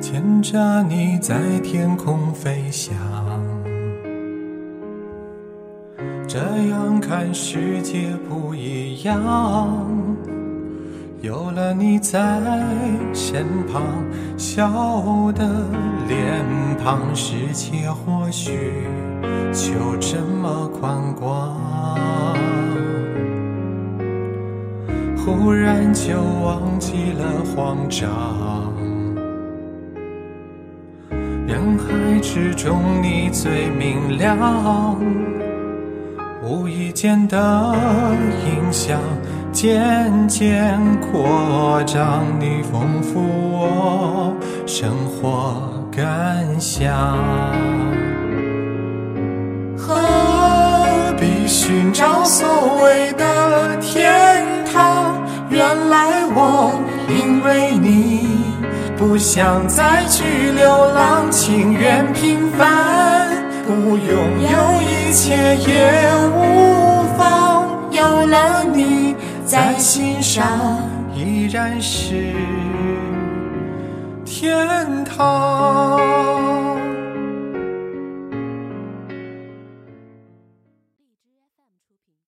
牵着你在天空飞翔，这样看世界不一样。有了你在身旁，笑的脸庞，世界或许就这么宽广。忽然就忘记了慌张，人海之中你最明亮，无意间的影响渐渐扩张，你丰富我生活感想。何必寻找所谓的天堂？原来我因为你不想再去流浪，一切也无妨。有了你在心上，依然是天堂。